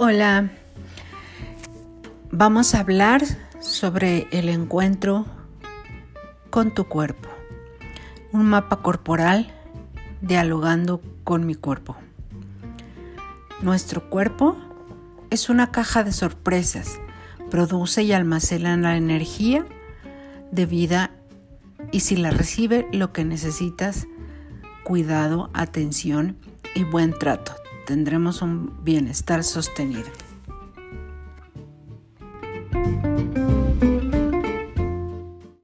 Hola, vamos a hablar sobre el encuentro con tu cuerpo, un mapa corporal dialogando con mi cuerpo. Nuestro cuerpo es una caja de sorpresas, produce y almacena la energía de vida y si la recibe lo que necesitas, cuidado, atención y buen trato tendremos un bienestar sostenido.